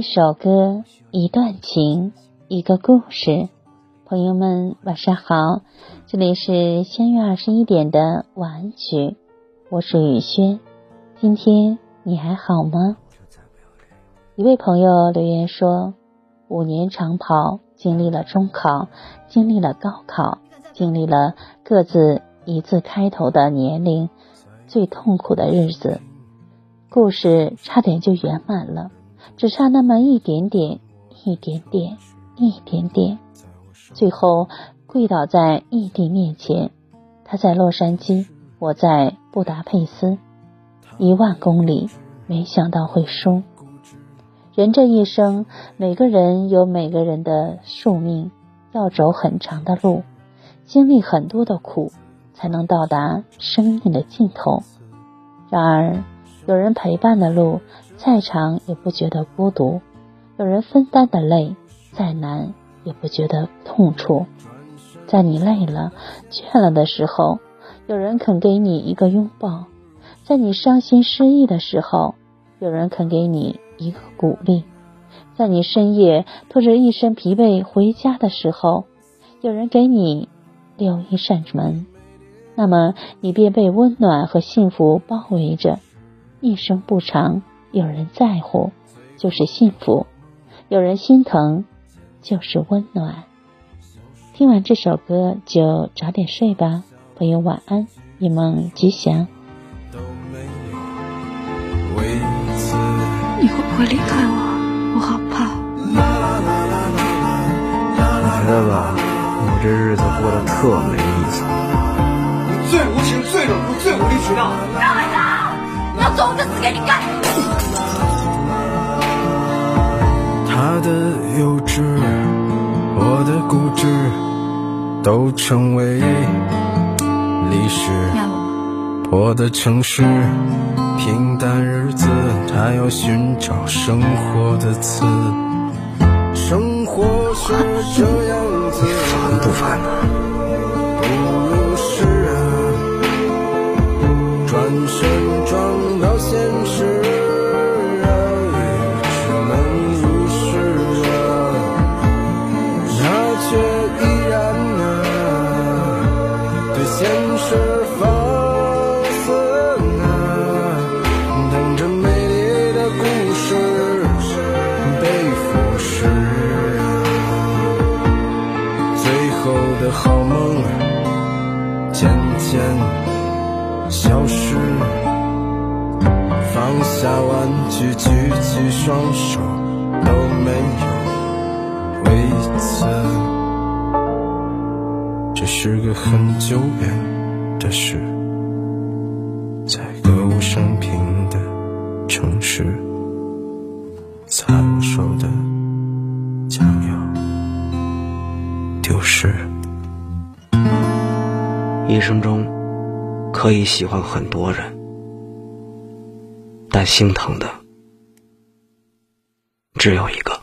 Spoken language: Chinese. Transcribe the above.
一首歌，一段情，一个故事。朋友们，晚上好，这里是相约二十一点的晚安曲，我是雨轩。今天你还好吗？一位朋友留言说：五年长跑，经历了中考，经历了高考，经历了各自一字开头的年龄，最痛苦的日子。故事差点就圆满了，只差那么一点点，一点点，一点点，最后跪倒在异地面前。他在洛杉矶，我在布达佩斯，一万公里，没想到会输。人这一生，每个人有每个人的宿命，要走很长的路，经历很多的苦，才能到达生命的尽头。然而。有人陪伴的路再长也不觉得孤独，有人分担的累再难也不觉得痛楚。在你累了、倦了的时候，有人肯给你一个拥抱；在你伤心失意的时候，有人肯给你一个鼓励；在你深夜拖着一身疲惫回家的时候，有人给你留一扇门。那么，你便被温暖和幸福包围着。一生不长，有人在乎就是幸福，有人心疼就是温暖。听完这首歌就早点睡吧，朋友晚安，一梦吉祥。你会不会离开我？我好怕。你觉得吧，我这日子过得特没意思。你最无情、最冷酷、最无理取闹。要走就死给你看。他的幼稚，我的固执，都成为历史。破的城市，平淡日子，他要寻找生活的刺。生活是这样子，烦不烦现实放肆啊，等着美丽的故事被腐蚀。最后的好梦啊，渐渐消失。放下玩具，举起双手，都没有。为此。这是个很久远的事，在歌舞升平的城市，残手的将要丢失。一生中可以喜欢很多人，但心疼的只有一个。